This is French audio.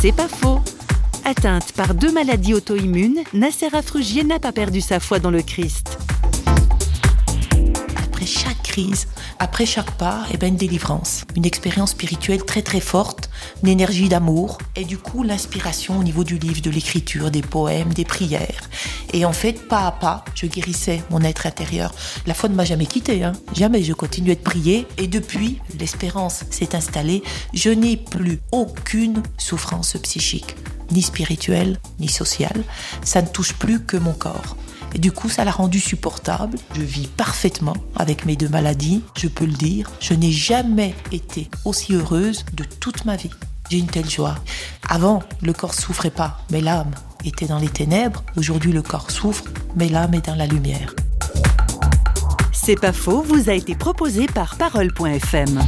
C'est pas faux. Atteinte par deux maladies auto-immunes, Nacera Frugier n'a pas perdu sa foi dans le Christ. Après chaque pas, eh ben une délivrance, une expérience spirituelle très très forte, une énergie d'amour, et du coup l'inspiration au niveau du livre, de l'écriture, des poèmes, des prières. Et en fait, pas à pas, je guérissais mon être intérieur. La foi ne m'a jamais quitté, hein. jamais. Je continuais de prier, et depuis, l'espérance s'est installée. Je n'ai plus aucune souffrance psychique ni spirituelle, ni sociale. Ça ne touche plus que mon corps. Et du coup, ça l'a rendu supportable. Je vis parfaitement avec mes deux maladies, je peux le dire. Je n'ai jamais été aussi heureuse de toute ma vie. J'ai une telle joie. Avant, le corps souffrait pas, mais l'âme était dans les ténèbres. Aujourd'hui, le corps souffre, mais l'âme est dans la lumière. C'est pas faux, vous a été proposé par parole.fm.